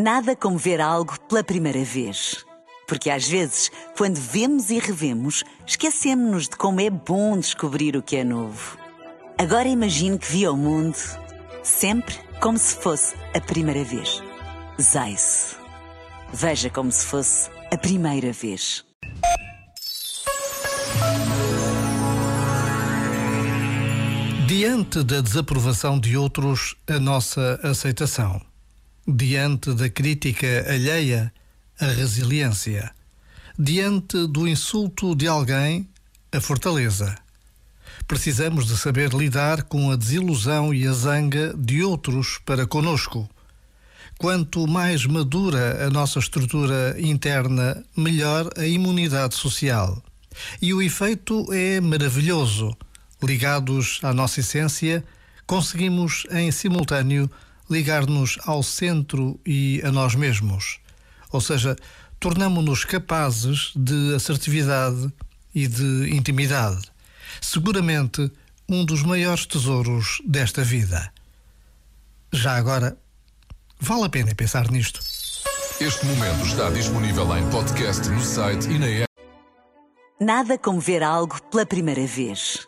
Nada como ver algo pela primeira vez. Porque às vezes, quando vemos e revemos, esquecemos-nos de como é bom descobrir o que é novo. Agora imagine que viu o mundo sempre como se fosse a primeira vez. Zais. Veja como se fosse a primeira vez. Diante da desaprovação de outros, a nossa aceitação. Diante da crítica alheia, a resiliência. Diante do insulto de alguém, a fortaleza. Precisamos de saber lidar com a desilusão e a zanga de outros para conosco. Quanto mais madura a nossa estrutura interna, melhor a imunidade social. E o efeito é maravilhoso ligados à nossa essência, conseguimos em simultâneo ligar-nos ao centro e a nós mesmos. Ou seja, tornamos-nos capazes de assertividade e de intimidade. Seguramente um dos maiores tesouros desta vida. Já agora, vale a pena pensar nisto. Este momento está disponível em podcast no site e na app. Nada como ver algo pela primeira vez.